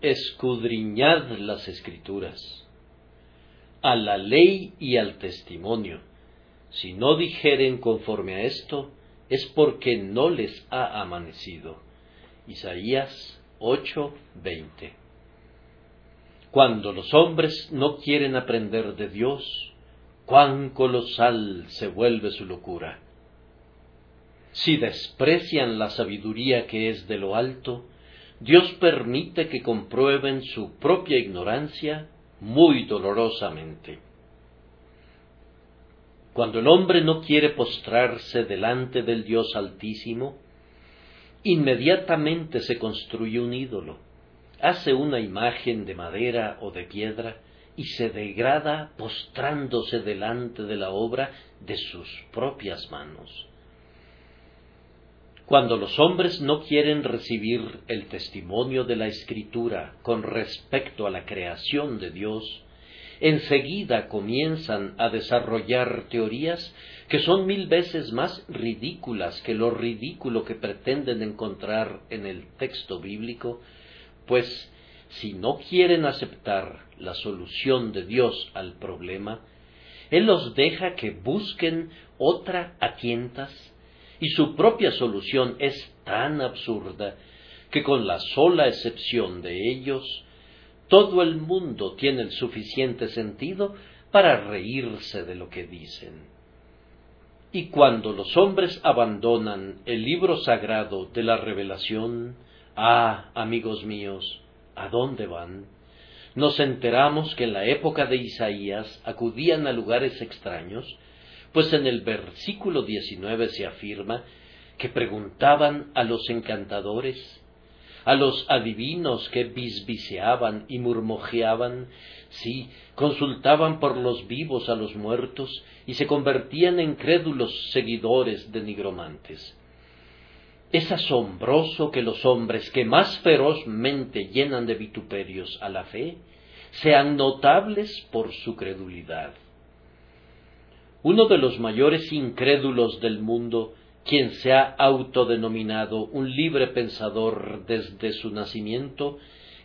Escudriñad las escrituras, a la ley y al testimonio. Si no dijeren conforme a esto, es porque no les ha amanecido. Isaías 8:20 Cuando los hombres no quieren aprender de Dios, cuán colosal se vuelve su locura. Si desprecian la sabiduría que es de lo alto, Dios permite que comprueben su propia ignorancia muy dolorosamente. Cuando el hombre no quiere postrarse delante del Dios Altísimo, inmediatamente se construye un ídolo, hace una imagen de madera o de piedra y se degrada postrándose delante de la obra de sus propias manos. Cuando los hombres no quieren recibir el testimonio de la Escritura con respecto a la creación de Dios, enseguida comienzan a desarrollar teorías que son mil veces más ridículas que lo ridículo que pretenden encontrar en el texto bíblico, pues si no quieren aceptar la solución de Dios al problema, Él los deja que busquen otra a tientas y su propia solución es tan absurda que con la sola excepción de ellos, todo el mundo tiene el suficiente sentido para reírse de lo que dicen. Y cuando los hombres abandonan el libro sagrado de la revelación, ah, amigos míos, ¿a dónde van? Nos enteramos que en la época de Isaías acudían a lugares extraños pues en el versículo 19 se afirma que preguntaban a los encantadores, a los adivinos que bisbiseaban y murmojeaban, sí, consultaban por los vivos a los muertos y se convertían en crédulos seguidores de nigromantes. Es asombroso que los hombres que más ferozmente llenan de vituperios a la fe sean notables por su credulidad. Uno de los mayores incrédulos del mundo, quien se ha autodenominado un libre pensador desde su nacimiento,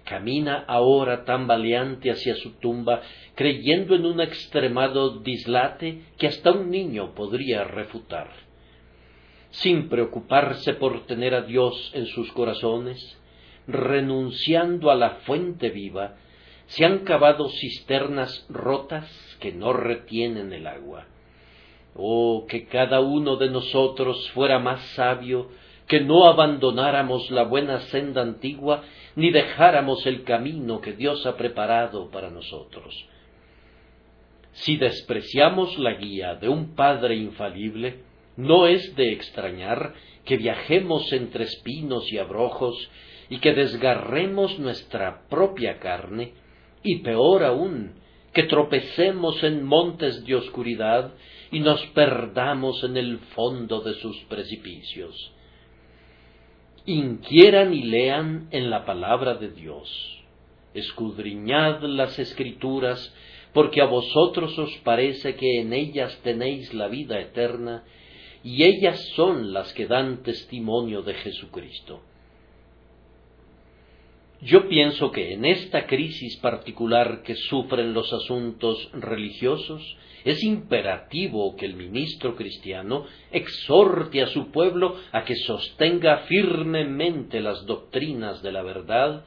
camina ahora tan valiente hacia su tumba, creyendo en un extremado dislate que hasta un niño podría refutar. Sin preocuparse por tener a Dios en sus corazones, renunciando a la fuente viva, se han cavado cisternas rotas que no retienen el agua. Oh, que cada uno de nosotros fuera más sabio, que no abandonáramos la buena senda antigua, ni dejáramos el camino que Dios ha preparado para nosotros. Si despreciamos la guía de un Padre infalible, no es de extrañar que viajemos entre espinos y abrojos y que desgarremos nuestra propia carne, y peor aún, que tropecemos en montes de oscuridad y nos perdamos en el fondo de sus precipicios. Inquieran y lean en la palabra de Dios. Escudriñad las escrituras, porque a vosotros os parece que en ellas tenéis la vida eterna, y ellas son las que dan testimonio de Jesucristo. Yo pienso que en esta crisis particular que sufren los asuntos religiosos, es imperativo que el ministro cristiano exhorte a su pueblo a que sostenga firmemente las doctrinas de la verdad,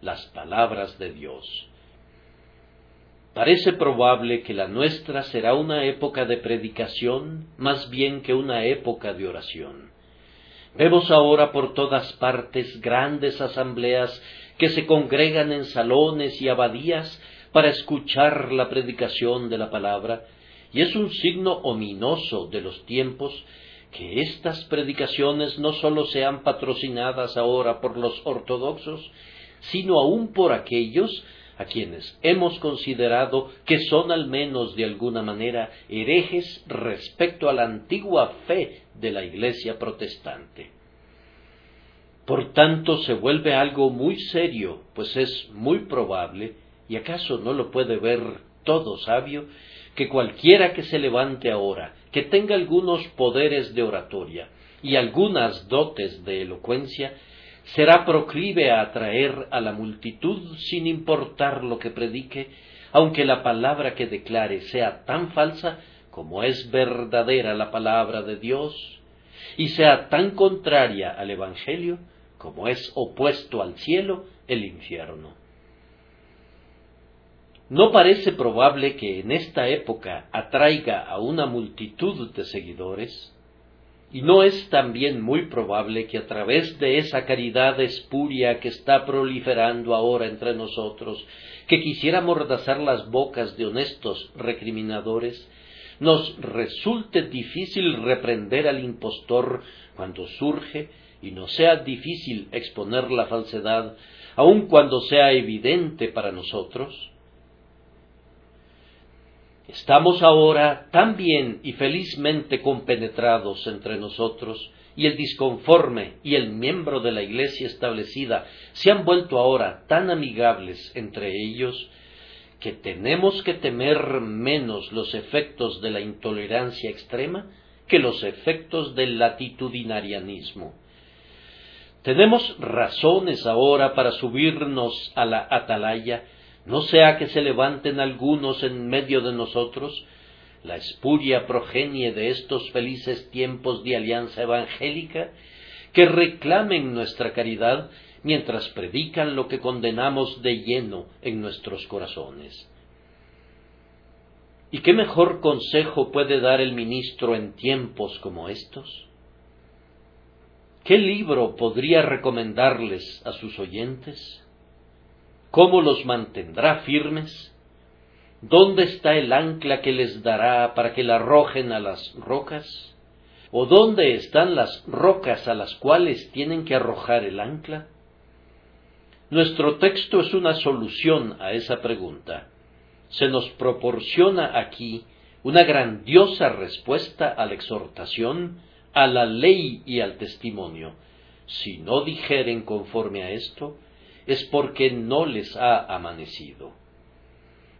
las palabras de Dios. Parece probable que la nuestra será una época de predicación más bien que una época de oración. Vemos ahora por todas partes grandes asambleas que se congregan en salones y abadías para escuchar la predicación de la palabra, y es un signo ominoso de los tiempos que estas predicaciones no sólo sean patrocinadas ahora por los ortodoxos, sino aún por aquellos a quienes hemos considerado que son al menos de alguna manera herejes respecto a la antigua fe de la Iglesia protestante. Por tanto, se vuelve algo muy serio, pues es muy probable, y acaso no lo puede ver todo sabio, que cualquiera que se levante ahora, que tenga algunos poderes de oratoria y algunas dotes de elocuencia, será proclive a atraer a la multitud sin importar lo que predique, aunque la palabra que declare sea tan falsa como es verdadera la palabra de Dios, y sea tan contraria al Evangelio como es opuesto al cielo el infierno. No parece probable que en esta época atraiga a una multitud de seguidores, y no es también muy probable que a través de esa caridad espuria que está proliferando ahora entre nosotros, que quisiera mordazar las bocas de honestos recriminadores, nos resulte difícil reprender al impostor cuando surge y no sea difícil exponer la falsedad, aun cuando sea evidente para nosotros? Estamos ahora tan bien y felizmente compenetrados entre nosotros, y el disconforme y el miembro de la Iglesia establecida se han vuelto ahora tan amigables entre ellos, que tenemos que temer menos los efectos de la intolerancia extrema que los efectos del latitudinarianismo. Tenemos razones ahora para subirnos a la atalaya no sea que se levanten algunos en medio de nosotros, la espuria progenie de estos felices tiempos de alianza evangélica, que reclamen nuestra caridad mientras predican lo que condenamos de lleno en nuestros corazones. ¿Y qué mejor consejo puede dar el ministro en tiempos como estos? ¿Qué libro podría recomendarles a sus oyentes? ¿Cómo los mantendrá firmes? ¿Dónde está el ancla que les dará para que la arrojen a las rocas? ¿O dónde están las rocas a las cuales tienen que arrojar el ancla? Nuestro texto es una solución a esa pregunta. Se nos proporciona aquí una grandiosa respuesta a la exhortación, a la ley y al testimonio. Si no dijeren conforme a esto, es porque no les ha amanecido.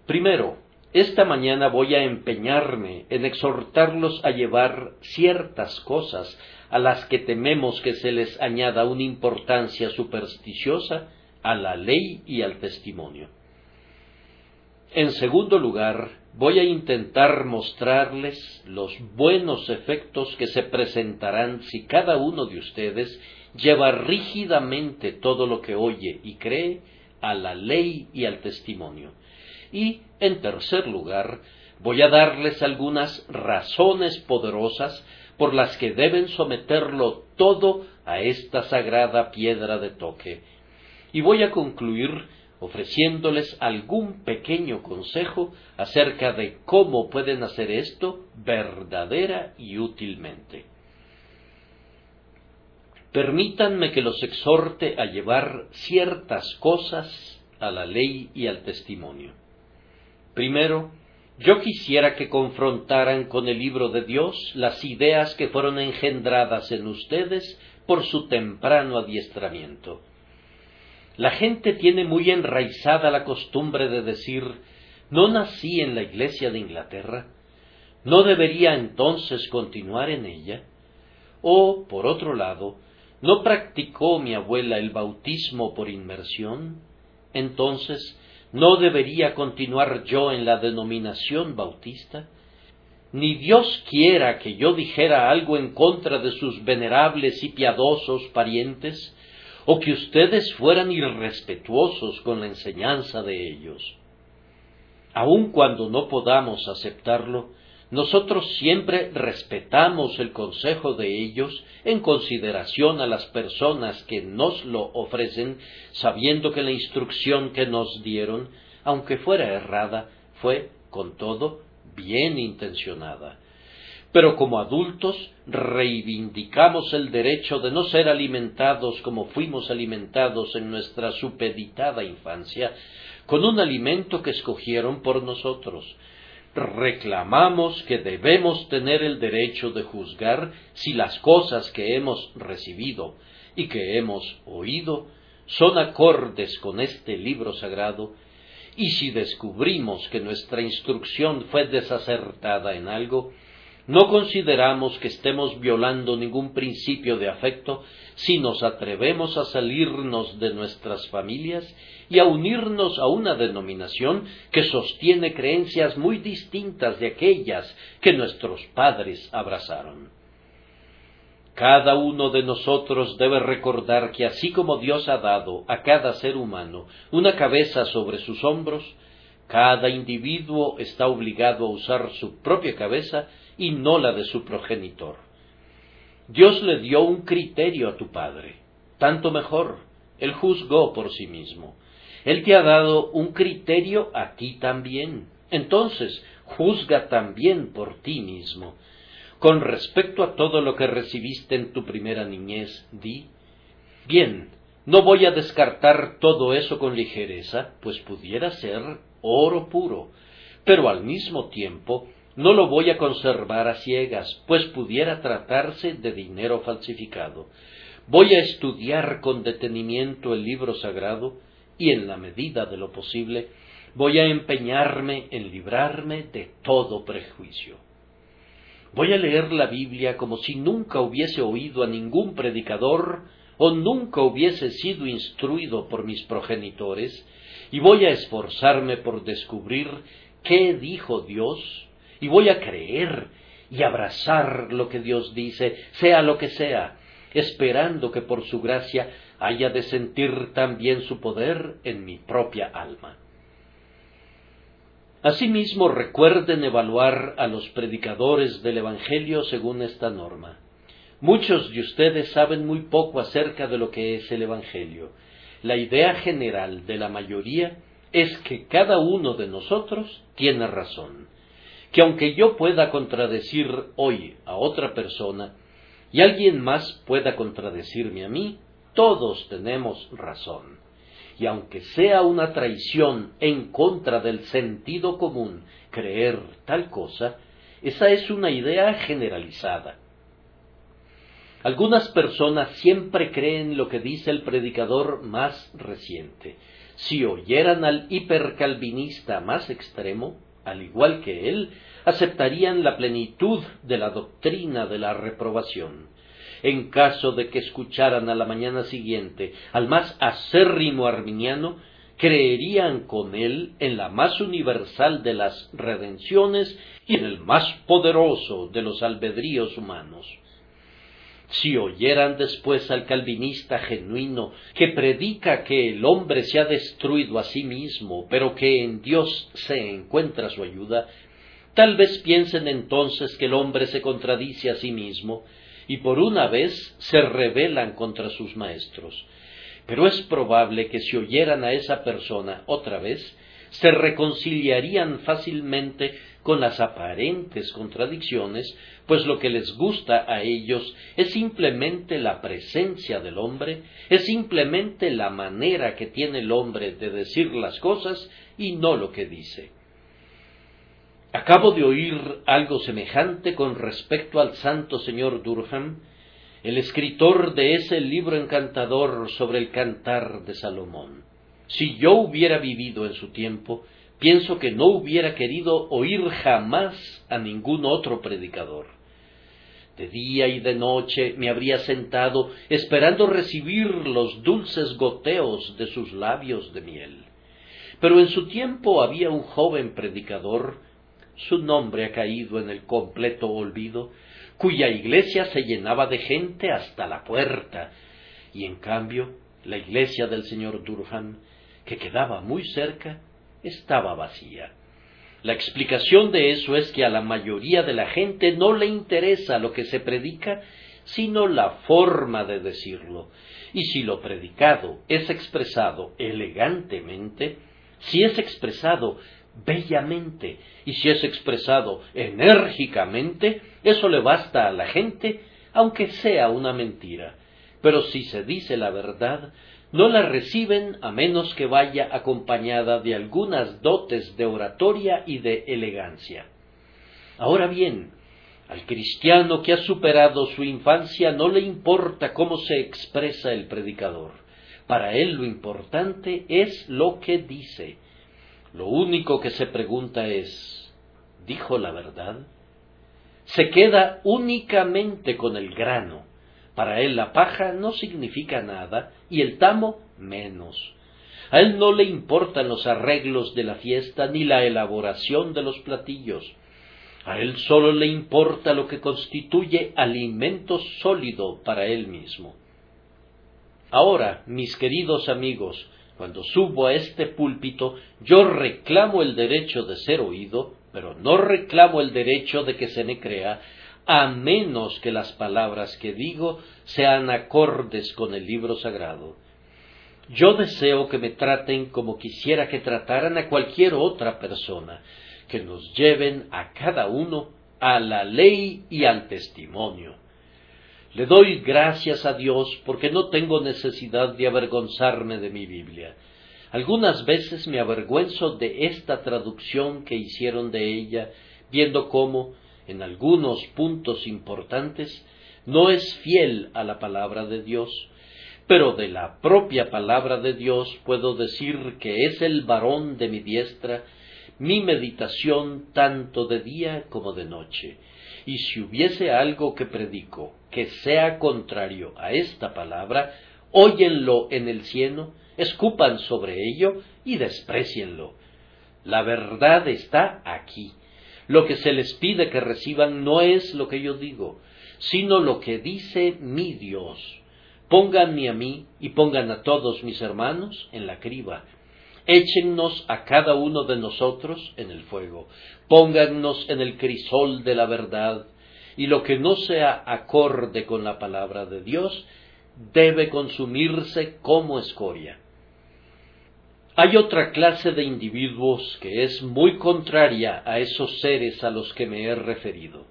Primero, esta mañana voy a empeñarme en exhortarlos a llevar ciertas cosas a las que tememos que se les añada una importancia supersticiosa a la ley y al testimonio. En segundo lugar, voy a intentar mostrarles los buenos efectos que se presentarán si cada uno de ustedes lleva rígidamente todo lo que oye y cree a la ley y al testimonio. Y, en tercer lugar, voy a darles algunas razones poderosas por las que deben someterlo todo a esta sagrada piedra de toque. Y voy a concluir ofreciéndoles algún pequeño consejo acerca de cómo pueden hacer esto verdadera y útilmente. Permítanme que los exhorte a llevar ciertas cosas a la ley y al testimonio. Primero, yo quisiera que confrontaran con el libro de Dios las ideas que fueron engendradas en ustedes por su temprano adiestramiento. La gente tiene muy enraizada la costumbre de decir no nací en la iglesia de Inglaterra, ¿no debería entonces continuar en ella? O, por otro lado, ¿No practicó mi abuela el bautismo por inmersión? Entonces, ¿no debería continuar yo en la denominación bautista? Ni Dios quiera que yo dijera algo en contra de sus venerables y piadosos parientes, o que ustedes fueran irrespetuosos con la enseñanza de ellos. Aun cuando no podamos aceptarlo, nosotros siempre respetamos el consejo de ellos en consideración a las personas que nos lo ofrecen, sabiendo que la instrucción que nos dieron, aunque fuera errada, fue, con todo, bien intencionada. Pero como adultos reivindicamos el derecho de no ser alimentados como fuimos alimentados en nuestra supeditada infancia, con un alimento que escogieron por nosotros, reclamamos que debemos tener el derecho de juzgar si las cosas que hemos recibido y que hemos oído son acordes con este libro sagrado, y si descubrimos que nuestra instrucción fue desacertada en algo, no consideramos que estemos violando ningún principio de afecto si nos atrevemos a salirnos de nuestras familias y a unirnos a una denominación que sostiene creencias muy distintas de aquellas que nuestros padres abrazaron. Cada uno de nosotros debe recordar que así como Dios ha dado a cada ser humano una cabeza sobre sus hombros, cada individuo está obligado a usar su propia cabeza y no la de su progenitor. Dios le dio un criterio a tu Padre, tanto mejor, Él juzgó por sí mismo. Él te ha dado un criterio a ti también. Entonces, juzga también por ti mismo. Con respecto a todo lo que recibiste en tu primera niñez, di, bien, no voy a descartar todo eso con ligereza, pues pudiera ser oro puro, pero al mismo tiempo no lo voy a conservar a ciegas, pues pudiera tratarse de dinero falsificado. Voy a estudiar con detenimiento el libro sagrado y en la medida de lo posible voy a empeñarme en librarme de todo prejuicio. Voy a leer la Biblia como si nunca hubiese oído a ningún predicador o nunca hubiese sido instruido por mis progenitores, y voy a esforzarme por descubrir qué dijo Dios y voy a creer y abrazar lo que Dios dice, sea lo que sea, esperando que por su gracia haya de sentir también su poder en mi propia alma. Asimismo, recuerden evaluar a los predicadores del Evangelio según esta norma. Muchos de ustedes saben muy poco acerca de lo que es el Evangelio. La idea general de la mayoría es que cada uno de nosotros tiene razón que aunque yo pueda contradecir hoy a otra persona y alguien más pueda contradecirme a mí, todos tenemos razón. Y aunque sea una traición en contra del sentido común creer tal cosa, esa es una idea generalizada. Algunas personas siempre creen lo que dice el predicador más reciente. Si oyeran al hipercalvinista más extremo, al igual que él, aceptarían la plenitud de la doctrina de la reprobación. En caso de que escucharan a la mañana siguiente al más acérrimo arminiano, creerían con él en la más universal de las redenciones y en el más poderoso de los albedríos humanos. Si oyeran después al calvinista genuino que predica que el hombre se ha destruido a sí mismo, pero que en Dios se encuentra su ayuda, tal vez piensen entonces que el hombre se contradice a sí mismo y por una vez se rebelan contra sus maestros. Pero es probable que si oyeran a esa persona otra vez, se reconciliarían fácilmente con las aparentes contradicciones, pues lo que les gusta a ellos es simplemente la presencia del hombre, es simplemente la manera que tiene el hombre de decir las cosas y no lo que dice. Acabo de oír algo semejante con respecto al santo señor Durham, el escritor de ese libro encantador sobre el cantar de Salomón. Si yo hubiera vivido en su tiempo, pienso que no hubiera querido oír jamás a ningún otro predicador. De día y de noche me habría sentado esperando recibir los dulces goteos de sus labios de miel. Pero en su tiempo había un joven predicador, su nombre ha caído en el completo olvido, cuya iglesia se llenaba de gente hasta la puerta, y en cambio la iglesia del señor Durham, que quedaba muy cerca, estaba vacía. La explicación de eso es que a la mayoría de la gente no le interesa lo que se predica, sino la forma de decirlo. Y si lo predicado es expresado elegantemente, si es expresado bellamente y si es expresado enérgicamente, eso le basta a la gente, aunque sea una mentira. Pero si se dice la verdad, no la reciben a menos que vaya acompañada de algunas dotes de oratoria y de elegancia. Ahora bien, al cristiano que ha superado su infancia no le importa cómo se expresa el predicador. Para él lo importante es lo que dice. Lo único que se pregunta es ¿dijo la verdad? se queda únicamente con el grano. Para él la paja no significa nada y el tamo menos. A él no le importan los arreglos de la fiesta ni la elaboración de los platillos. A él sólo le importa lo que constituye alimento sólido para él mismo. Ahora, mis queridos amigos, cuando subo a este púlpito, yo reclamo el derecho de ser oído, pero no reclamo el derecho de que se me crea, a menos que las palabras que digo sean acordes con el libro sagrado. Yo deseo que me traten como quisiera que trataran a cualquier otra persona, que nos lleven a cada uno a la ley y al testimonio. Le doy gracias a Dios porque no tengo necesidad de avergonzarme de mi Biblia. Algunas veces me avergüenzo de esta traducción que hicieron de ella, viendo cómo, en algunos puntos importantes, no es fiel a la palabra de Dios, pero de la propia palabra de Dios puedo decir que es el varón de mi diestra, mi meditación tanto de día como de noche. Y si hubiese algo que predico que sea contrario a esta palabra, óyenlo en el cielo, escupan sobre ello y desprecienlo. La verdad está aquí. Lo que se les pide que reciban no es lo que yo digo, sino lo que dice mi Dios. Pónganme a mí y pongan a todos mis hermanos en la criba. Échennos a cada uno de nosotros en el fuego. Póngannos en el crisol de la verdad y lo que no sea acorde con la palabra de Dios debe consumirse como escoria. Hay otra clase de individuos que es muy contraria a esos seres a los que me he referido.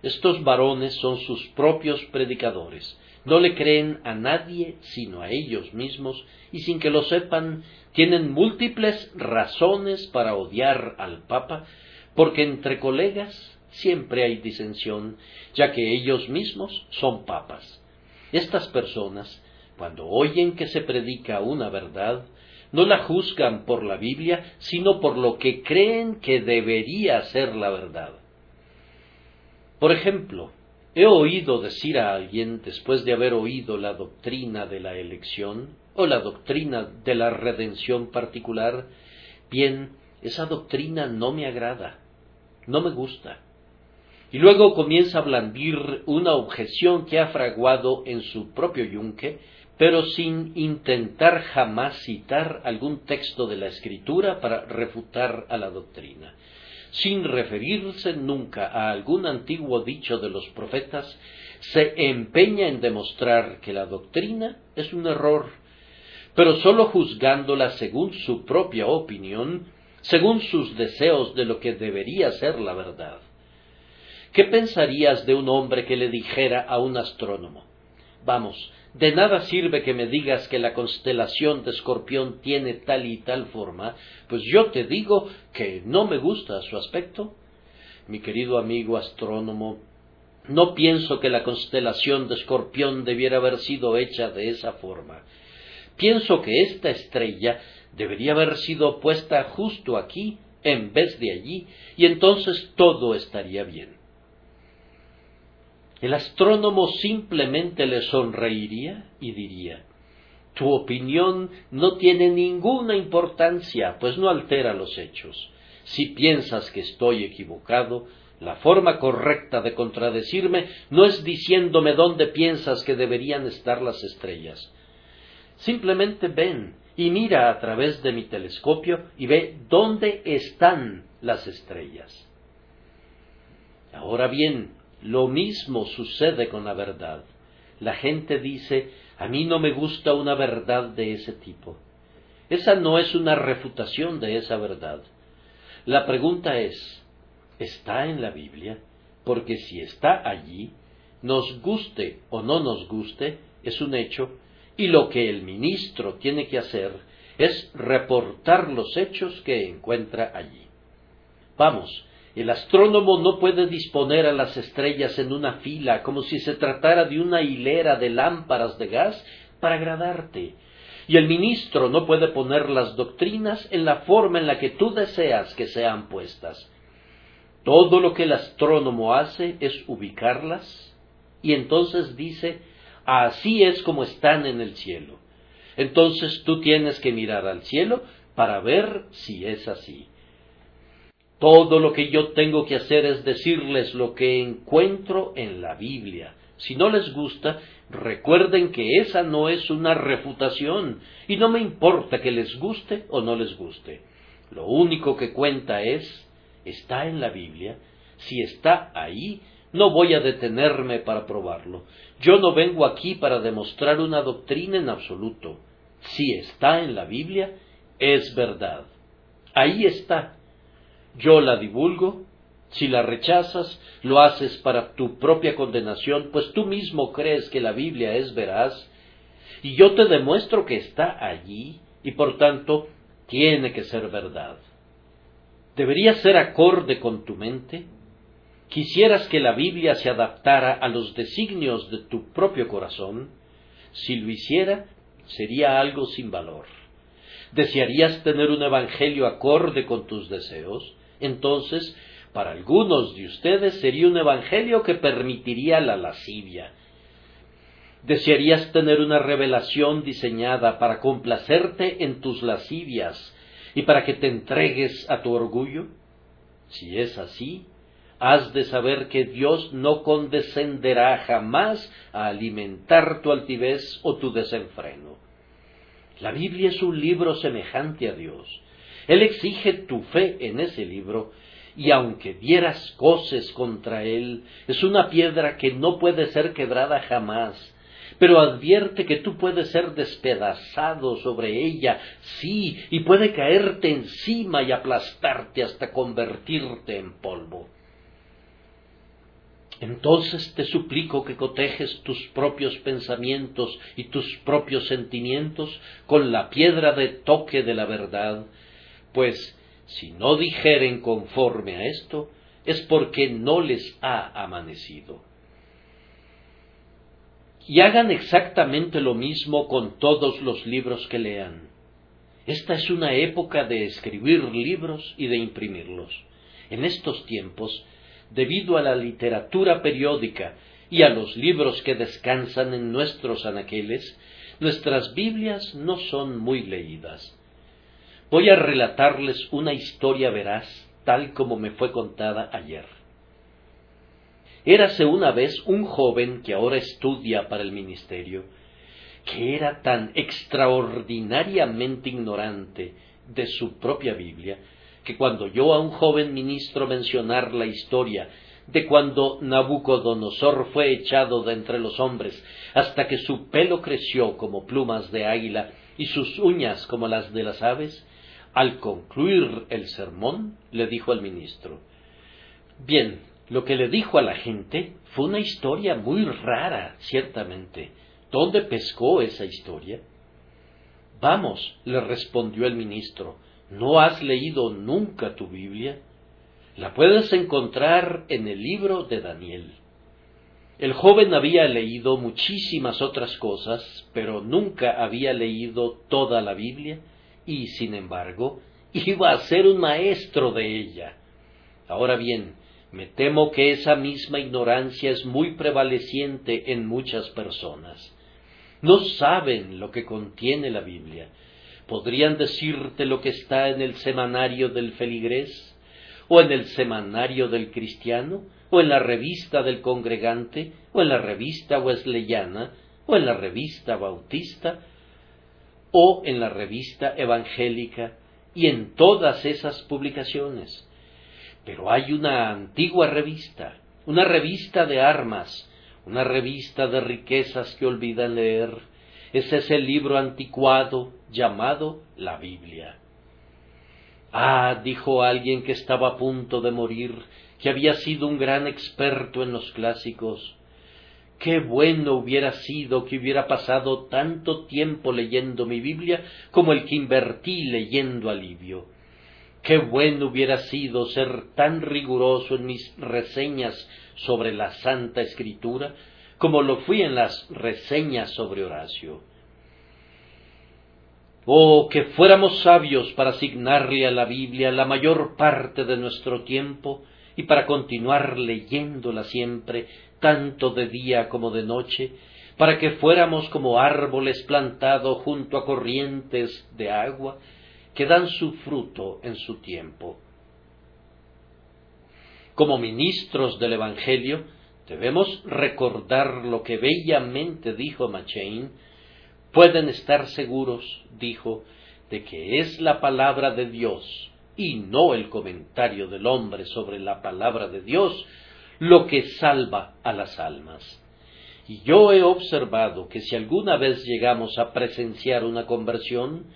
Estos varones son sus propios predicadores, no le creen a nadie sino a ellos mismos y sin que lo sepan tienen múltiples razones para odiar al Papa porque entre colegas siempre hay disensión, ya que ellos mismos son papas. Estas personas, cuando oyen que se predica una verdad, no la juzgan por la Biblia, sino por lo que creen que debería ser la verdad. Por ejemplo, he oído decir a alguien, después de haber oído la doctrina de la elección o la doctrina de la redención particular, bien, esa doctrina no me agrada, no me gusta y luego comienza a blandir una objeción que ha fraguado en su propio yunque, pero sin intentar jamás citar algún texto de la Escritura para refutar a la doctrina. Sin referirse nunca a algún antiguo dicho de los profetas, se empeña en demostrar que la doctrina es un error, pero sólo juzgándola según su propia opinión, según sus deseos de lo que debería ser la verdad. ¿Qué pensarías de un hombre que le dijera a un astrónomo? Vamos, de nada sirve que me digas que la constelación de Escorpión tiene tal y tal forma, pues yo te digo que no me gusta su aspecto. Mi querido amigo astrónomo, no pienso que la constelación de Escorpión debiera haber sido hecha de esa forma. Pienso que esta estrella debería haber sido puesta justo aquí en vez de allí, y entonces todo estaría bien. El astrónomo simplemente le sonreiría y diría Tu opinión no tiene ninguna importancia, pues no altera los hechos. Si piensas que estoy equivocado, la forma correcta de contradecirme no es diciéndome dónde piensas que deberían estar las estrellas. Simplemente ven y mira a través de mi telescopio y ve dónde están las estrellas. Ahora bien, lo mismo sucede con la verdad. La gente dice, a mí no me gusta una verdad de ese tipo. Esa no es una refutación de esa verdad. La pregunta es, ¿está en la Biblia? Porque si está allí, nos guste o no nos guste, es un hecho, y lo que el ministro tiene que hacer es reportar los hechos que encuentra allí. Vamos, el astrónomo no puede disponer a las estrellas en una fila como si se tratara de una hilera de lámparas de gas para agradarte. Y el ministro no puede poner las doctrinas en la forma en la que tú deseas que sean puestas. todo lo que el astrónomo hace es ubicarlas y entonces dice, así es como están en el cielo. Entonces tú tienes que mirar al cielo para ver si es así. Todo lo que yo tengo que hacer es decirles lo que encuentro en la Biblia. Si no les gusta, recuerden que esa no es una refutación y no me importa que les guste o no les guste. Lo único que cuenta es, está en la Biblia. Si está ahí, no voy a detenerme para probarlo. Yo no vengo aquí para demostrar una doctrina en absoluto. Si está en la Biblia, es verdad. Ahí está yo la divulgo, si la rechazas, lo haces para tu propia condenación, pues tú mismo crees que la Biblia es veraz, y yo te demuestro que está allí, y por tanto tiene que ser verdad. ¿Debería ser acorde con tu mente? ¿Quisieras que la Biblia se adaptara a los designios de tu propio corazón? Si lo hiciera, sería algo sin valor. ¿Desearías tener un evangelio acorde con tus deseos? Entonces, para algunos de ustedes sería un evangelio que permitiría la lascivia. ¿Desearías tener una revelación diseñada para complacerte en tus lascivias y para que te entregues a tu orgullo? Si es así, has de saber que Dios no condescenderá jamás a alimentar tu altivez o tu desenfreno. La Biblia es un libro semejante a Dios, él exige tu fe en ese libro, y aunque dieras coces contra él, es una piedra que no puede ser quebrada jamás, pero advierte que tú puedes ser despedazado sobre ella, sí, y puede caerte encima y aplastarte hasta convertirte en polvo. Entonces te suplico que cotejes tus propios pensamientos y tus propios sentimientos con la piedra de toque de la verdad, pues si no dijeren conforme a esto, es porque no les ha amanecido. Y hagan exactamente lo mismo con todos los libros que lean. Esta es una época de escribir libros y de imprimirlos. En estos tiempos, debido a la literatura periódica y a los libros que descansan en nuestros anaqueles, nuestras Biblias no son muy leídas. Voy a relatarles una historia veraz, tal como me fue contada ayer. Érase una vez un joven que ahora estudia para el ministerio, que era tan extraordinariamente ignorante de su propia Biblia, que cuando oyó a un joven ministro mencionar la historia de cuando Nabucodonosor fue echado de entre los hombres, hasta que su pelo creció como plumas de águila y sus uñas como las de las aves, al concluir el sermón, le dijo al ministro, Bien, lo que le dijo a la gente fue una historia muy rara, ciertamente. ¿Dónde pescó esa historia? Vamos, le respondió el ministro, ¿no has leído nunca tu Biblia? La puedes encontrar en el libro de Daniel. El joven había leído muchísimas otras cosas, pero nunca había leído toda la Biblia y, sin embargo, iba a ser un maestro de ella. Ahora bien, me temo que esa misma ignorancia es muy prevaleciente en muchas personas. No saben lo que contiene la Biblia. ¿Podrían decirte lo que está en el semanario del feligrés? ¿O en el semanario del cristiano? ¿O en la revista del congregante? ¿O en la revista wesleyana? ¿O en la revista bautista? O en la revista evangélica y en todas esas publicaciones. Pero hay una antigua revista, una revista de armas, una revista de riquezas que olvidan leer. Ese es el libro anticuado llamado la Biblia. Ah, dijo alguien que estaba a punto de morir, que había sido un gran experto en los clásicos, Qué bueno hubiera sido que hubiera pasado tanto tiempo leyendo mi Biblia como el que invertí leyendo Alivio. Qué bueno hubiera sido ser tan riguroso en mis reseñas sobre la Santa Escritura como lo fui en las reseñas sobre Horacio. Oh, que fuéramos sabios para asignarle a la Biblia la mayor parte de nuestro tiempo y para continuar leyéndola siempre, tanto de día como de noche, para que fuéramos como árboles plantados junto a corrientes de agua, que dan su fruto en su tiempo. Como ministros del Evangelio, debemos recordar lo que bellamente dijo Machain. Pueden estar seguros, dijo, de que es la palabra de Dios y no el comentario del hombre sobre la palabra de Dios lo que salva a las almas. Y yo he observado que si alguna vez llegamos a presenciar una conversión,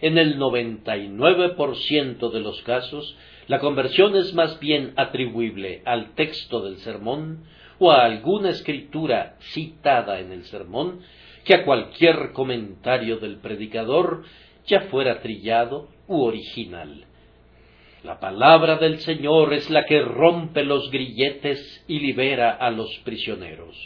en el 99% de los casos, la conversión es más bien atribuible al texto del sermón o a alguna escritura citada en el sermón que a cualquier comentario del predicador, ya fuera trillado u original. La palabra del Señor es la que rompe los grilletes y libera a los prisioneros.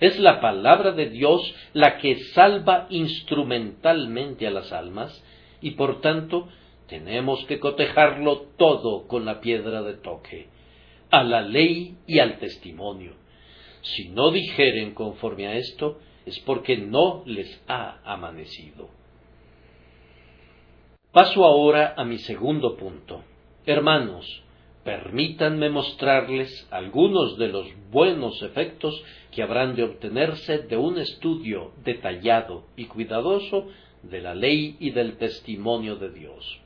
Es la palabra de Dios la que salva instrumentalmente a las almas y por tanto tenemos que cotejarlo todo con la piedra de toque, a la ley y al testimonio. Si no dijeren conforme a esto, es porque no les ha amanecido. Paso ahora a mi segundo punto. Hermanos, permítanme mostrarles algunos de los buenos efectos que habrán de obtenerse de un estudio detallado y cuidadoso de la ley y del testimonio de Dios.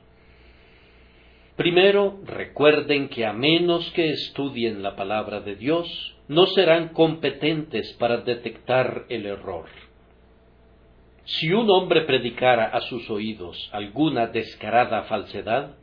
Primero, recuerden que a menos que estudien la palabra de Dios, no serán competentes para detectar el error. Si un hombre predicara a sus oídos alguna descarada falsedad,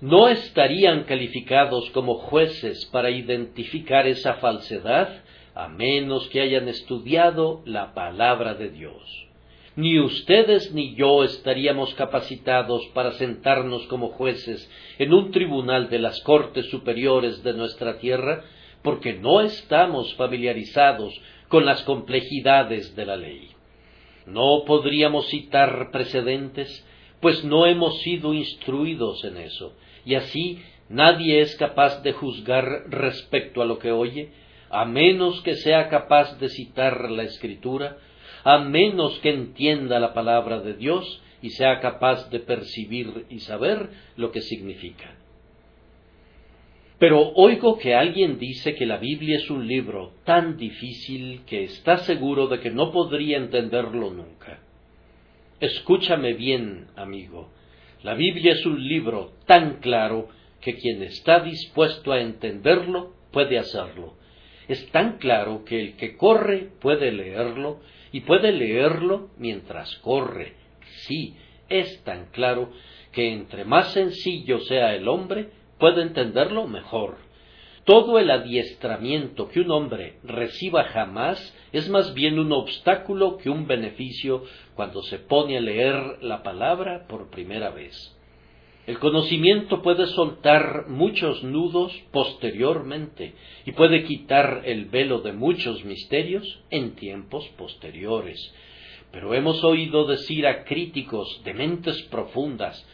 no estarían calificados como jueces para identificar esa falsedad a menos que hayan estudiado la palabra de Dios. Ni ustedes ni yo estaríamos capacitados para sentarnos como jueces en un tribunal de las Cortes Superiores de nuestra tierra, porque no estamos familiarizados con las complejidades de la ley. No podríamos citar precedentes, pues no hemos sido instruidos en eso, y así nadie es capaz de juzgar respecto a lo que oye, a menos que sea capaz de citar la Escritura, a menos que entienda la palabra de Dios y sea capaz de percibir y saber lo que significa. Pero oigo que alguien dice que la Biblia es un libro tan difícil que está seguro de que no podría entenderlo nunca. Escúchame bien, amigo. La Biblia es un libro tan claro que quien está dispuesto a entenderlo puede hacerlo. Es tan claro que el que corre puede leerlo y puede leerlo mientras corre. Sí, es tan claro que entre más sencillo sea el hombre, puede entenderlo mejor. Todo el adiestramiento que un hombre reciba jamás es más bien un obstáculo que un beneficio cuando se pone a leer la palabra por primera vez. El conocimiento puede soltar muchos nudos posteriormente y puede quitar el velo de muchos misterios en tiempos posteriores. Pero hemos oído decir a críticos de mentes profundas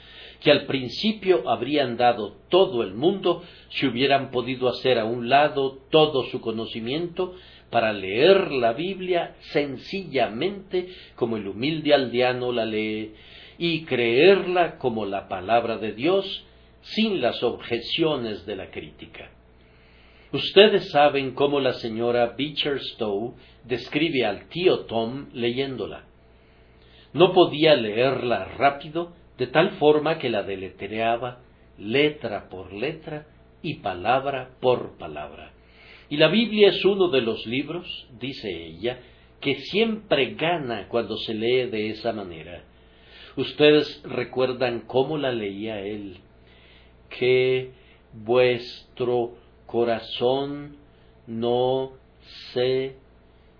que al principio habrían dado todo el mundo si hubieran podido hacer a un lado todo su conocimiento para leer la Biblia sencillamente como el humilde aldeano la lee y creerla como la palabra de Dios sin las objeciones de la crítica. Ustedes saben cómo la señora Beecher Stowe describe al tío Tom leyéndola. No podía leerla rápido de tal forma que la deletreaba letra por letra y palabra por palabra. Y la Biblia es uno de los libros, dice ella, que siempre gana cuando se lee de esa manera. Ustedes recuerdan cómo la leía él, que vuestro corazón no se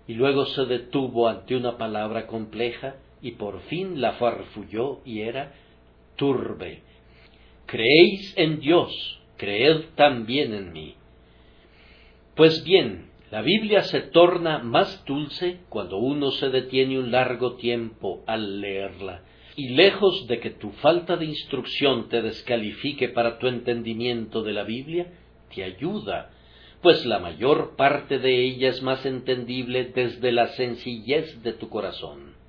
y luego se detuvo ante una palabra compleja y por fin la farfulló y era turbe. Creéis en Dios, creed también en mí. Pues bien, la Biblia se torna más dulce cuando uno se detiene un largo tiempo al leerla, y lejos de que tu falta de instrucción te descalifique para tu entendimiento de la Biblia, te ayuda, pues la mayor parte de ella es más entendible desde la sencillez de tu corazón.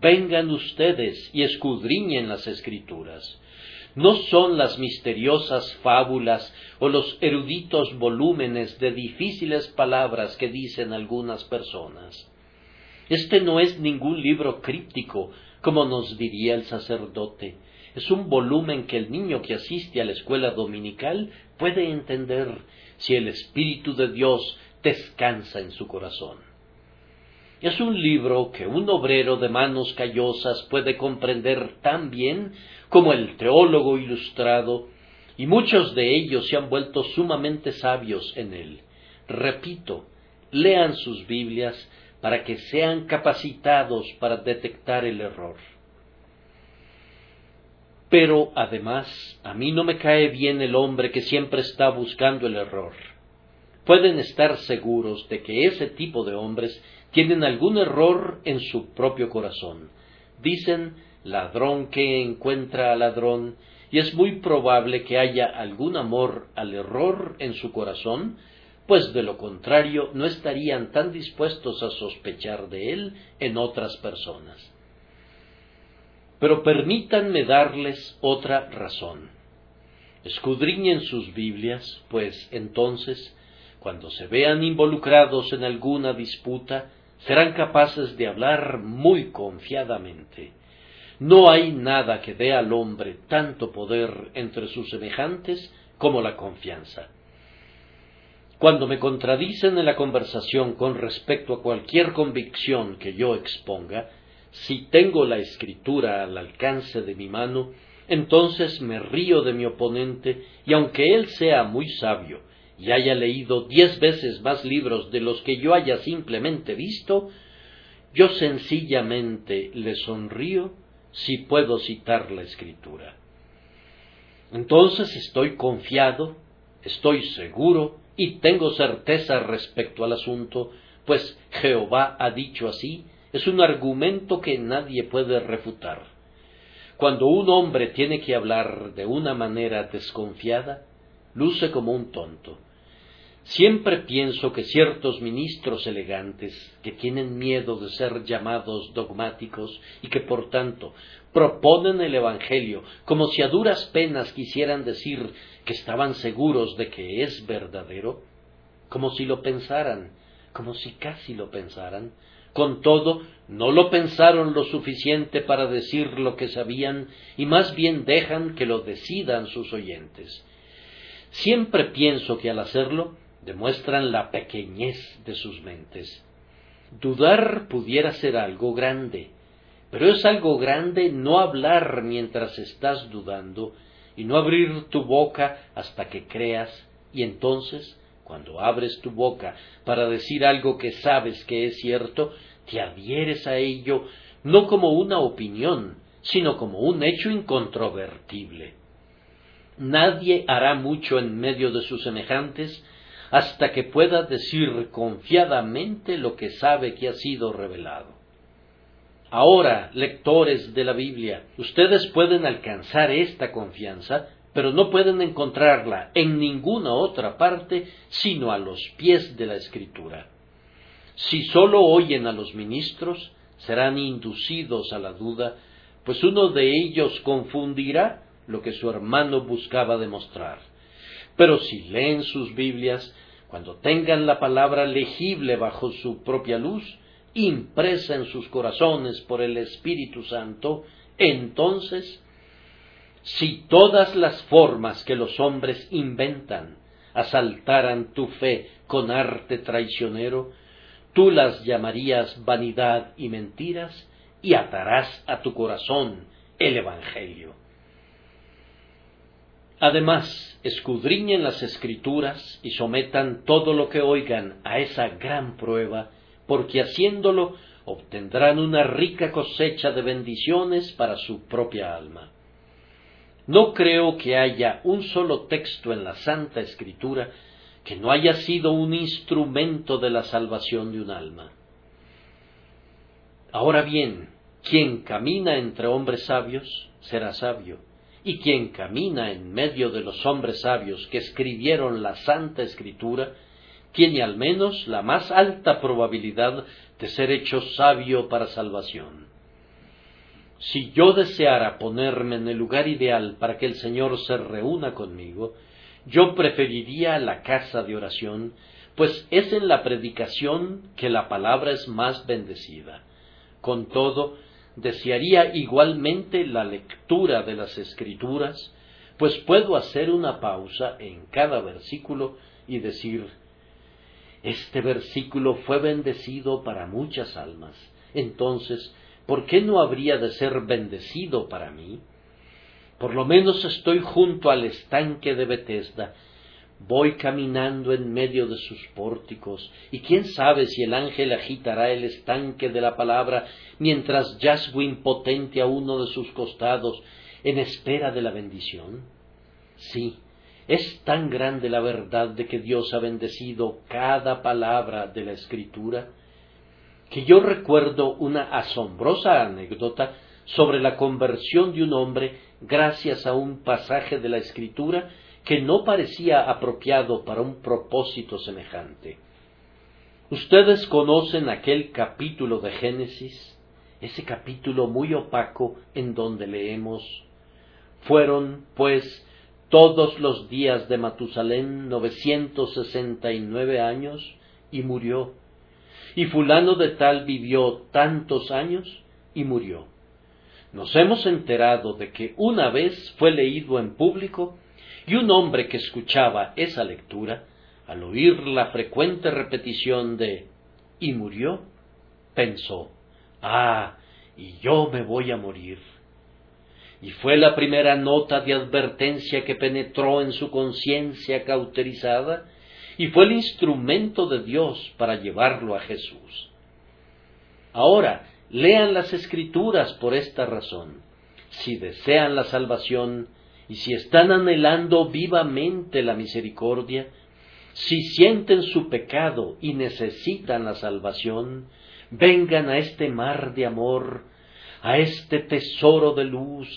Vengan ustedes y escudriñen las escrituras. No son las misteriosas fábulas o los eruditos volúmenes de difíciles palabras que dicen algunas personas. Este no es ningún libro críptico, como nos diría el sacerdote. Es un volumen que el niño que asiste a la escuela dominical puede entender si el Espíritu de Dios descansa en su corazón. Es un libro que un obrero de manos callosas puede comprender tan bien como el teólogo ilustrado, y muchos de ellos se han vuelto sumamente sabios en él. Repito, lean sus Biblias para que sean capacitados para detectar el error. Pero además, a mí no me cae bien el hombre que siempre está buscando el error. Pueden estar seguros de que ese tipo de hombres tienen algún error en su propio corazón. Dicen ladrón que encuentra a ladrón, y es muy probable que haya algún amor al error en su corazón, pues de lo contrario no estarían tan dispuestos a sospechar de él en otras personas. Pero permítanme darles otra razón. Escudriñen sus Biblias, pues entonces, cuando se vean involucrados en alguna disputa, serán capaces de hablar muy confiadamente. No hay nada que dé al hombre tanto poder entre sus semejantes como la confianza. Cuando me contradicen en la conversación con respecto a cualquier convicción que yo exponga, si tengo la escritura al alcance de mi mano, entonces me río de mi oponente y aunque él sea muy sabio y haya leído diez veces más libros de los que yo haya simplemente visto, yo sencillamente le sonrío si puedo citar la escritura. Entonces estoy confiado, estoy seguro y tengo certeza respecto al asunto, pues Jehová ha dicho así, es un argumento que nadie puede refutar. Cuando un hombre tiene que hablar de una manera desconfiada, luce como un tonto, Siempre pienso que ciertos ministros elegantes, que tienen miedo de ser llamados dogmáticos y que por tanto proponen el Evangelio como si a duras penas quisieran decir que estaban seguros de que es verdadero, como si lo pensaran, como si casi lo pensaran, con todo, no lo pensaron lo suficiente para decir lo que sabían y más bien dejan que lo decidan sus oyentes. Siempre pienso que al hacerlo demuestran la pequeñez de sus mentes. Dudar pudiera ser algo grande, pero es algo grande no hablar mientras estás dudando y no abrir tu boca hasta que creas y entonces, cuando abres tu boca para decir algo que sabes que es cierto, te adhieres a ello no como una opinión, sino como un hecho incontrovertible. Nadie hará mucho en medio de sus semejantes hasta que pueda decir confiadamente lo que sabe que ha sido revelado. Ahora, lectores de la Biblia, ustedes pueden alcanzar esta confianza, pero no pueden encontrarla en ninguna otra parte sino a los pies de la Escritura. Si sólo oyen a los ministros, serán inducidos a la duda, pues uno de ellos confundirá lo que su hermano buscaba demostrar. Pero si leen sus Biblias, cuando tengan la palabra legible bajo su propia luz, impresa en sus corazones por el Espíritu Santo, entonces, si todas las formas que los hombres inventan asaltaran tu fe con arte traicionero, tú las llamarías vanidad y mentiras y atarás a tu corazón el Evangelio. Además, escudriñen las escrituras y sometan todo lo que oigan a esa gran prueba, porque haciéndolo obtendrán una rica cosecha de bendiciones para su propia alma. No creo que haya un solo texto en la Santa Escritura que no haya sido un instrumento de la salvación de un alma. Ahora bien, quien camina entre hombres sabios será sabio, y quien camina en medio de los hombres sabios que escribieron la Santa Escritura, tiene al menos la más alta probabilidad de ser hecho sabio para salvación. Si yo deseara ponerme en el lugar ideal para que el Señor se reúna conmigo, yo preferiría la casa de oración, pues es en la predicación que la palabra es más bendecida. Con todo, desearía igualmente la lectura de las Escrituras, pues puedo hacer una pausa en cada versículo y decir, este versículo fue bendecido para muchas almas. Entonces, ¿por qué no habría de ser bendecido para mí? Por lo menos estoy junto al estanque de Bethesda, voy caminando en medio de sus pórticos, y quién sabe si el ángel agitará el estanque de la palabra mientras yazgo impotente a uno de sus costados en espera de la bendición. Sí, es tan grande la verdad de que Dios ha bendecido cada palabra de la Escritura, que yo recuerdo una asombrosa anécdota sobre la conversión de un hombre gracias a un pasaje de la Escritura que no parecía apropiado para un propósito semejante. Ustedes conocen aquel capítulo de Génesis, ese capítulo muy opaco en donde leemos Fueron, pues, todos los días de Matusalén novecientos sesenta y nueve años y murió. Y fulano de tal vivió tantos años y murió. Nos hemos enterado de que una vez fue leído en público y un hombre que escuchaba esa lectura, al oír la frecuente repetición de y murió, pensó, ah, y yo me voy a morir y fue la primera nota de advertencia que penetró en su conciencia cauterizada y fue el instrumento de Dios para llevarlo a Jesús. Ahora, lean las escrituras por esta razón. Si desean la salvación y si están anhelando vivamente la misericordia, si sienten su pecado y necesitan la salvación, vengan a este mar de amor, a este tesoro de luz,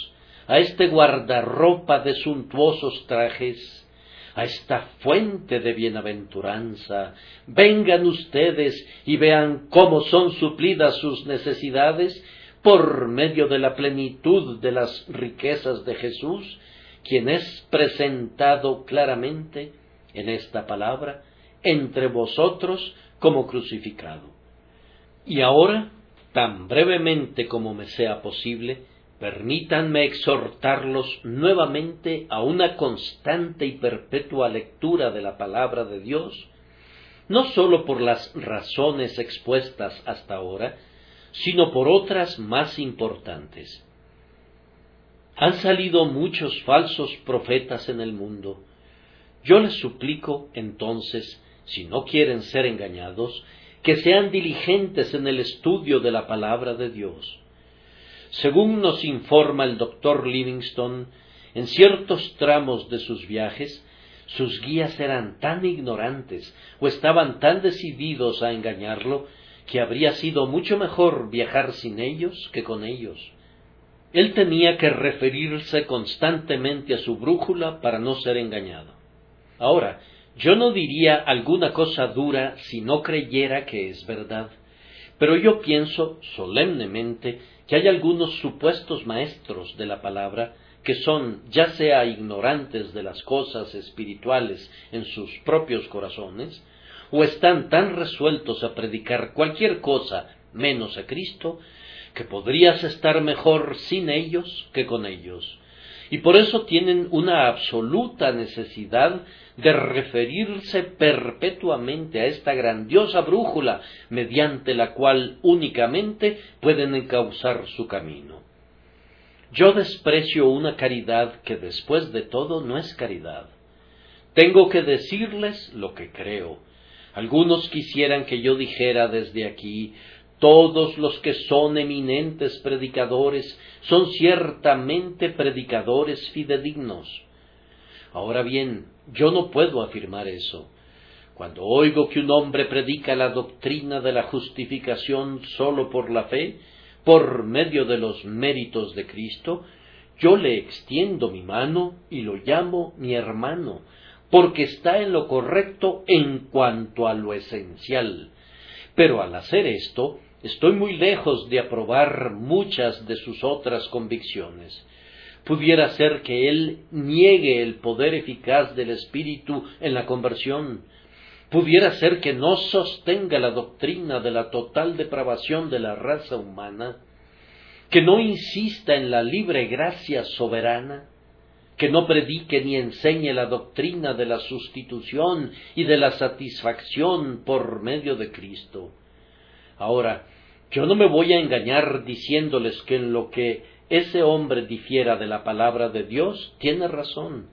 a este guardarropa de suntuosos trajes, a esta fuente de bienaventuranza, vengan ustedes y vean cómo son suplidas sus necesidades por medio de la plenitud de las riquezas de Jesús, quien es presentado claramente en esta palabra entre vosotros como crucificado. Y ahora, tan brevemente como me sea posible, Permítanme exhortarlos nuevamente a una constante y perpetua lectura de la palabra de Dios, no sólo por las razones expuestas hasta ahora, sino por otras más importantes. Han salido muchos falsos profetas en el mundo. Yo les suplico, entonces, si no quieren ser engañados, que sean diligentes en el estudio de la palabra de Dios según nos informa el doctor Livingstone, en ciertos tramos de sus viajes, sus guías eran tan ignorantes o estaban tan decididos a engañarlo que habría sido mucho mejor viajar sin ellos que con ellos. Él tenía que referirse constantemente a su brújula para no ser engañado. Ahora, yo no diría alguna cosa dura si no creyera que es verdad, pero yo pienso solemnemente que hay algunos supuestos maestros de la palabra que son ya sea ignorantes de las cosas espirituales en sus propios corazones, o están tan resueltos a predicar cualquier cosa menos a Cristo, que podrías estar mejor sin ellos que con ellos, y por eso tienen una absoluta necesidad de referirse perpetuamente a esta grandiosa brújula mediante la cual únicamente pueden encauzar su camino. Yo desprecio una caridad que después de todo no es caridad. Tengo que decirles lo que creo. Algunos quisieran que yo dijera desde aquí todos los que son eminentes predicadores son ciertamente predicadores fidedignos. Ahora bien, yo no puedo afirmar eso. Cuando oigo que un hombre predica la doctrina de la justificación sólo por la fe, por medio de los méritos de Cristo, yo le extiendo mi mano y lo llamo mi hermano, porque está en lo correcto en cuanto a lo esencial. Pero al hacer esto, estoy muy lejos de aprobar muchas de sus otras convicciones. Pudiera ser que él niegue el poder eficaz del Espíritu en la conversión, pudiera ser que no sostenga la doctrina de la total depravación de la raza humana, que no insista en la libre gracia soberana, que no predique ni enseñe la doctrina de la sustitución y de la satisfacción por medio de Cristo. Ahora, yo no me voy a engañar diciéndoles que en lo que ese hombre difiera de la palabra de Dios, tiene razón.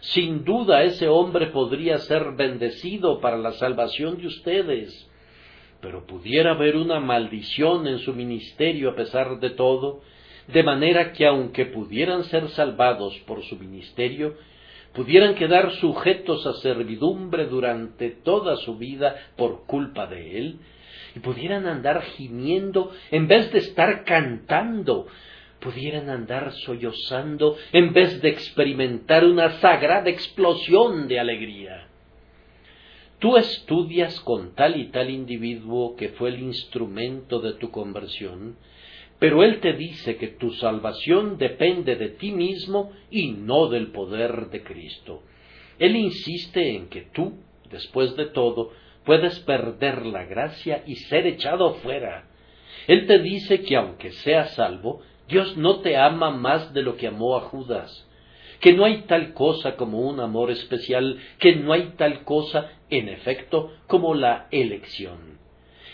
Sin duda ese hombre podría ser bendecido para la salvación de ustedes, pero pudiera haber una maldición en su ministerio a pesar de todo, de manera que aunque pudieran ser salvados por su ministerio, pudieran quedar sujetos a servidumbre durante toda su vida por culpa de él, y pudieran andar gimiendo en vez de estar cantando, pudieran andar sollozando en vez de experimentar una sagrada explosión de alegría. Tú estudias con tal y tal individuo que fue el instrumento de tu conversión, pero él te dice que tu salvación depende de ti mismo y no del poder de Cristo. Él insiste en que tú, después de todo, puedes perder la gracia y ser echado fuera. Él te dice que aunque seas salvo, Dios no te ama más de lo que amó a Judas, que no hay tal cosa como un amor especial, que no hay tal cosa, en efecto, como la elección.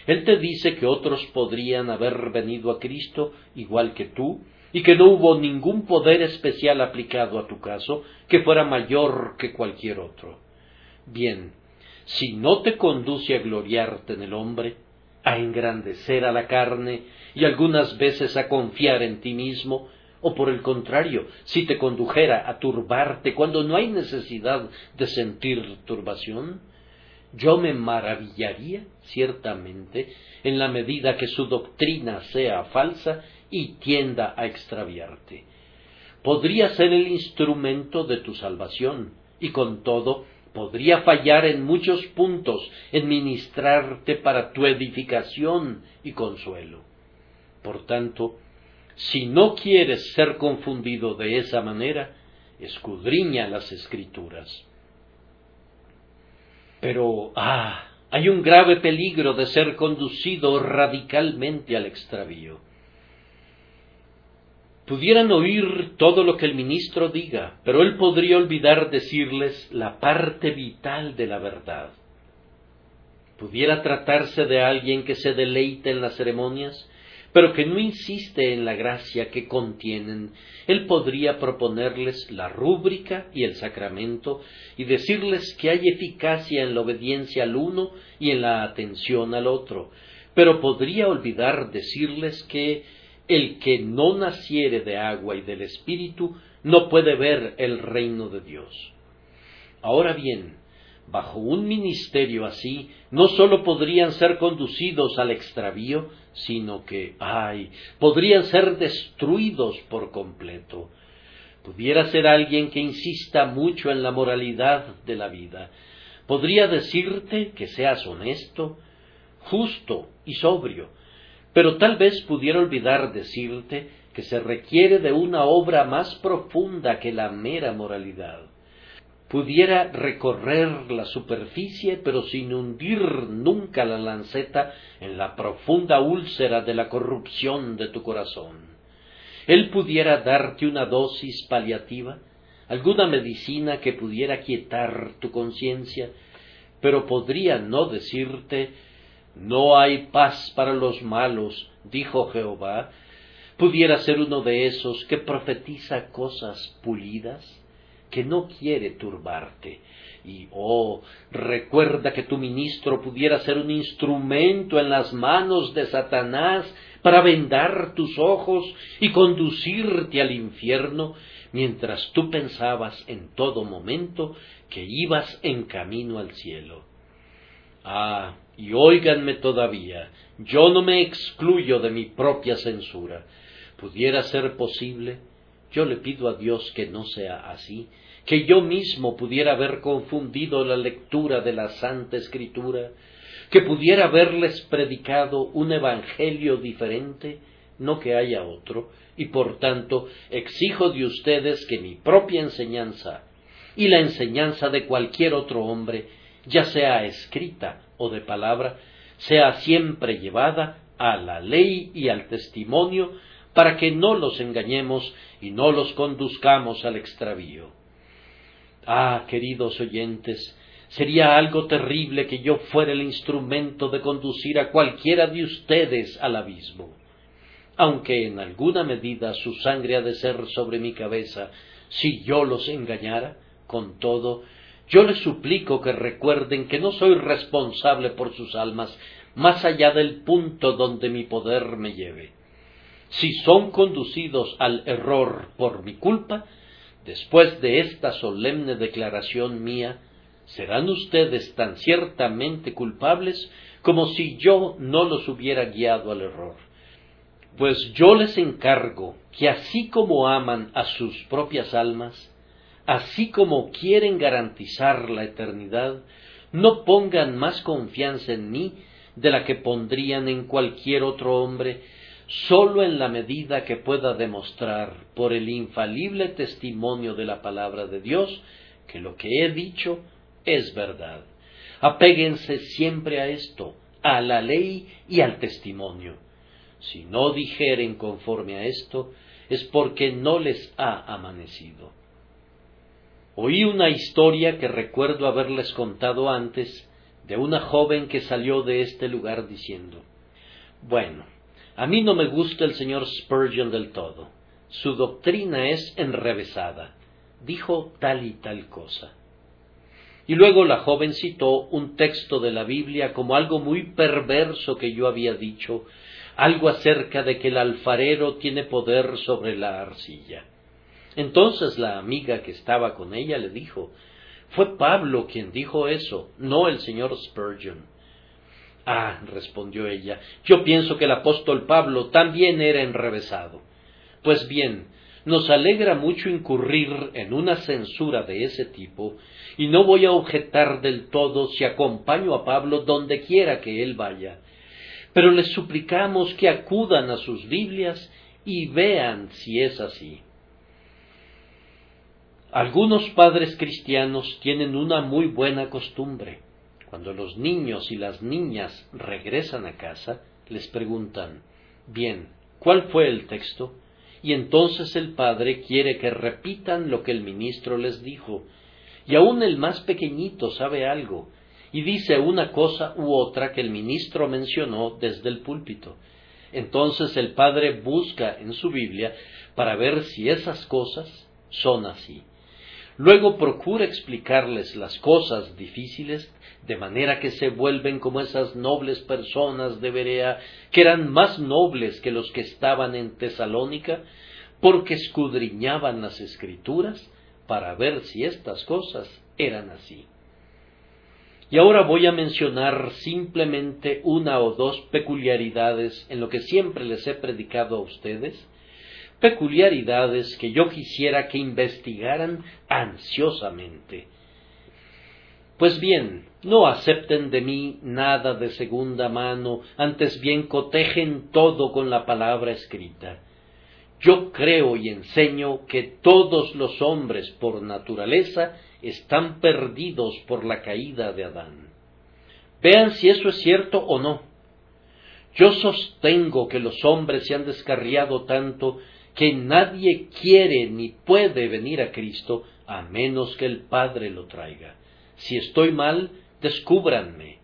Él te dice que otros podrían haber venido a Cristo igual que tú, y que no hubo ningún poder especial aplicado a tu caso que fuera mayor que cualquier otro. Bien, si no te conduce a gloriarte en el hombre, a engrandecer a la carne y algunas veces a confiar en ti mismo, o por el contrario, si te condujera a turbarte cuando no hay necesidad de sentir turbación, yo me maravillaría ciertamente en la medida que su doctrina sea falsa y tienda a extraviarte. Podría ser el instrumento de tu salvación, y con todo podría fallar en muchos puntos en ministrarte para tu edificación y consuelo. Por tanto, si no quieres ser confundido de esa manera, escudriña las escrituras. Pero, ah, hay un grave peligro de ser conducido radicalmente al extravío pudieran oír todo lo que el ministro diga, pero él podría olvidar decirles la parte vital de la verdad. Pudiera tratarse de alguien que se deleite en las ceremonias, pero que no insiste en la gracia que contienen, él podría proponerles la rúbrica y el sacramento y decirles que hay eficacia en la obediencia al uno y en la atención al otro, pero podría olvidar decirles que el que no naciere de agua y del Espíritu no puede ver el reino de Dios. Ahora bien, bajo un ministerio así, no sólo podrían ser conducidos al extravío, sino que, ay, podrían ser destruidos por completo. Pudiera ser alguien que insista mucho en la moralidad de la vida. Podría decirte que seas honesto, justo y sobrio, pero tal vez pudiera olvidar decirte que se requiere de una obra más profunda que la mera moralidad. Pudiera recorrer la superficie, pero sin hundir nunca la lanceta en la profunda úlcera de la corrupción de tu corazón. Él pudiera darte una dosis paliativa, alguna medicina que pudiera quietar tu conciencia, pero podría no decirte no hay paz para los malos, dijo Jehová. ¿Pudiera ser uno de esos que profetiza cosas pulidas? Que no quiere turbarte. Y, oh, recuerda que tu ministro pudiera ser un instrumento en las manos de Satanás para vendar tus ojos y conducirte al infierno, mientras tú pensabas en todo momento que ibas en camino al cielo. Ah, y óiganme todavía, yo no me excluyo de mi propia censura. Pudiera ser posible, Yo le pido a Dios que no sea así, que yo mismo pudiera haber confundido la lectura de la Santa Escritura, que pudiera haberles predicado un evangelio diferente, no que haya otro, y por tanto exijo de ustedes que mi propia enseñanza y la enseñanza de cualquier otro hombre, ya sea escrita o de palabra, sea siempre llevada a la ley y al testimonio para que no los engañemos y no los conduzcamos al extravío. Ah, queridos oyentes, sería algo terrible que yo fuera el instrumento de conducir a cualquiera de ustedes al abismo. Aunque en alguna medida su sangre ha de ser sobre mi cabeza, si yo los engañara, con todo, yo les suplico que recuerden que no soy responsable por sus almas más allá del punto donde mi poder me lleve. Si son conducidos al error por mi culpa, después de esta solemne declaración mía, serán ustedes tan ciertamente culpables como si yo no los hubiera guiado al error. Pues yo les encargo que así como aman a sus propias almas, así como quieren garantizar la eternidad, no pongan más confianza en mí de la que pondrían en cualquier otro hombre, sólo en la medida que pueda demostrar por el infalible testimonio de la palabra de Dios que lo que he dicho es verdad. Apéguense siempre a esto, a la ley y al testimonio. Si no dijeren conforme a esto, es porque no les ha amanecido. Oí una historia que recuerdo haberles contado antes de una joven que salió de este lugar diciendo Bueno, a mí no me gusta el señor Spurgeon del todo. Su doctrina es enrevesada. Dijo tal y tal cosa. Y luego la joven citó un texto de la Biblia como algo muy perverso que yo había dicho, algo acerca de que el alfarero tiene poder sobre la arcilla. Entonces la amiga que estaba con ella le dijo Fue Pablo quien dijo eso, no el señor Spurgeon. Ah, respondió ella, yo pienso que el apóstol Pablo también era enrevesado. Pues bien, nos alegra mucho incurrir en una censura de ese tipo, y no voy a objetar del todo si acompaño a Pablo donde quiera que él vaya. Pero les suplicamos que acudan a sus Biblias y vean si es así. Algunos padres cristianos tienen una muy buena costumbre. Cuando los niños y las niñas regresan a casa, les preguntan Bien, ¿cuál fue el texto? Y entonces el padre quiere que repitan lo que el ministro les dijo. Y aun el más pequeñito sabe algo, y dice una cosa u otra que el ministro mencionó desde el púlpito. Entonces el padre busca en su Biblia para ver si esas cosas son así. Luego procura explicarles las cosas difíciles de manera que se vuelven como esas nobles personas de Berea, que eran más nobles que los que estaban en Tesalónica, porque escudriñaban las escrituras para ver si estas cosas eran así. Y ahora voy a mencionar simplemente una o dos peculiaridades en lo que siempre les he predicado a ustedes, peculiaridades que yo quisiera que investigaran ansiosamente. Pues bien, no acepten de mí nada de segunda mano, antes bien cotejen todo con la palabra escrita. Yo creo y enseño que todos los hombres por naturaleza están perdidos por la caída de Adán. Vean si eso es cierto o no. Yo sostengo que los hombres se han descarriado tanto que nadie quiere ni puede venir a Cristo a menos que el Padre lo traiga. Si estoy mal, descúbranme.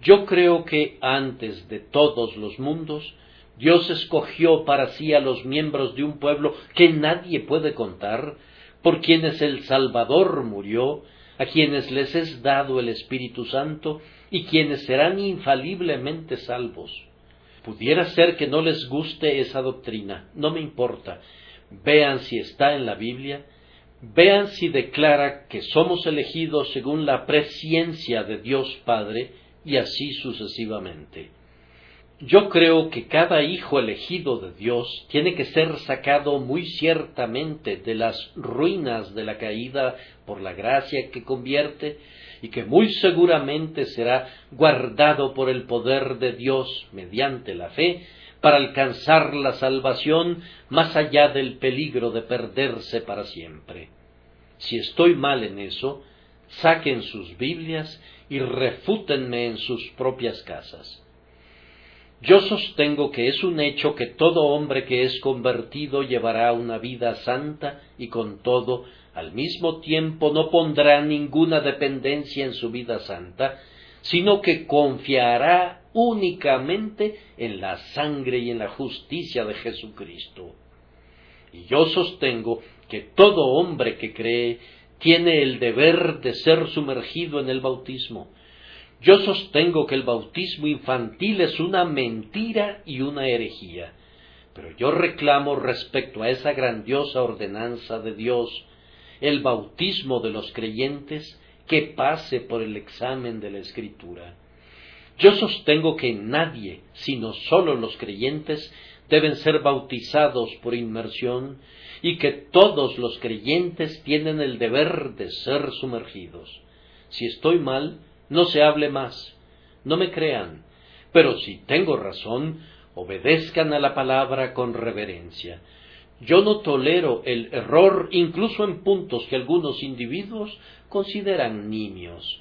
Yo creo que antes de todos los mundos, Dios escogió para sí a los miembros de un pueblo que nadie puede contar, por quienes el Salvador murió, a quienes les es dado el Espíritu Santo y quienes serán infaliblemente salvos. Pudiera ser que no les guste esa doctrina, no me importa. Vean si está en la Biblia, vean si declara que somos elegidos según la presciencia de Dios Padre y así sucesivamente. Yo creo que cada hijo elegido de Dios tiene que ser sacado muy ciertamente de las ruinas de la caída por la gracia que convierte y que muy seguramente será guardado por el poder de Dios mediante la fe para alcanzar la salvación más allá del peligro de perderse para siempre. Si estoy mal en eso, saquen sus Biblias y refútenme en sus propias casas. Yo sostengo que es un hecho que todo hombre que es convertido llevará una vida santa y con todo al mismo tiempo no pondrá ninguna dependencia en su vida santa, sino que confiará únicamente en la sangre y en la justicia de Jesucristo. Y yo sostengo que todo hombre que cree tiene el deber de ser sumergido en el bautismo, yo sostengo que el bautismo infantil es una mentira y una herejía, pero yo reclamo respecto a esa grandiosa ordenanza de Dios, el bautismo de los creyentes, que pase por el examen de la Escritura. Yo sostengo que nadie, sino sólo los creyentes, deben ser bautizados por inmersión y que todos los creyentes tienen el deber de ser sumergidos. Si estoy mal, no se hable más, no me crean, pero si tengo razón, obedezcan a la palabra con reverencia. Yo no tolero el error incluso en puntos que algunos individuos consideran nimios,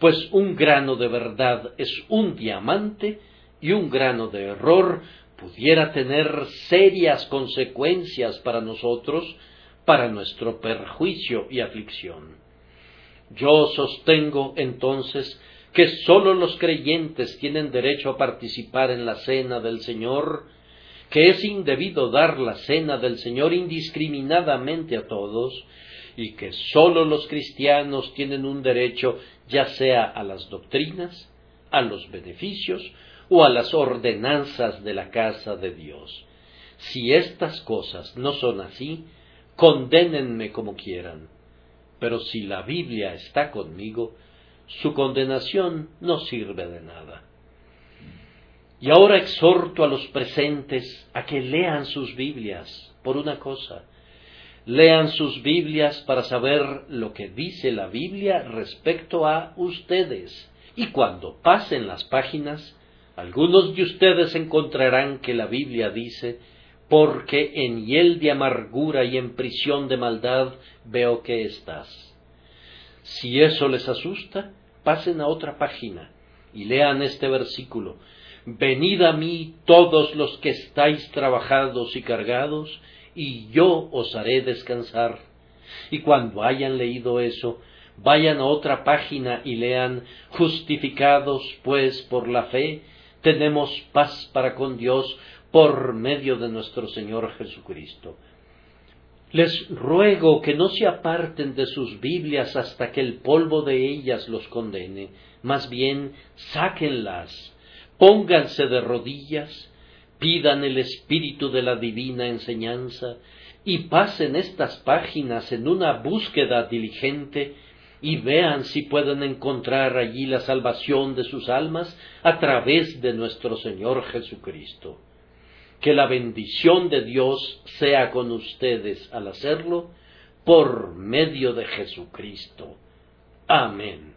pues un grano de verdad es un diamante y un grano de error pudiera tener serias consecuencias para nosotros, para nuestro perjuicio y aflicción. Yo sostengo entonces que sólo los creyentes tienen derecho a participar en la cena del Señor, que es indebido dar la cena del Señor indiscriminadamente a todos, y que sólo los cristianos tienen un derecho ya sea a las doctrinas, a los beneficios o a las ordenanzas de la casa de Dios. Si estas cosas no son así, condénenme como quieran pero si la Biblia está conmigo, su condenación no sirve de nada. Y ahora exhorto a los presentes a que lean sus Biblias por una cosa. Lean sus Biblias para saber lo que dice la Biblia respecto a ustedes. Y cuando pasen las páginas, algunos de ustedes encontrarán que la Biblia dice porque en hiel de amargura y en prisión de maldad veo que estás. Si eso les asusta, pasen a otra página y lean este versículo. Venid a mí todos los que estáis trabajados y cargados, y yo os haré descansar. Y cuando hayan leído eso, vayan a otra página y lean Justificados pues por la fe, tenemos paz para con Dios por medio de nuestro Señor Jesucristo. Les ruego que no se aparten de sus Biblias hasta que el polvo de ellas los condene, más bien sáquenlas, pónganse de rodillas, pidan el espíritu de la divina enseñanza y pasen estas páginas en una búsqueda diligente y vean si pueden encontrar allí la salvación de sus almas a través de nuestro Señor Jesucristo. Que la bendición de Dios sea con ustedes al hacerlo por medio de Jesucristo. Amén.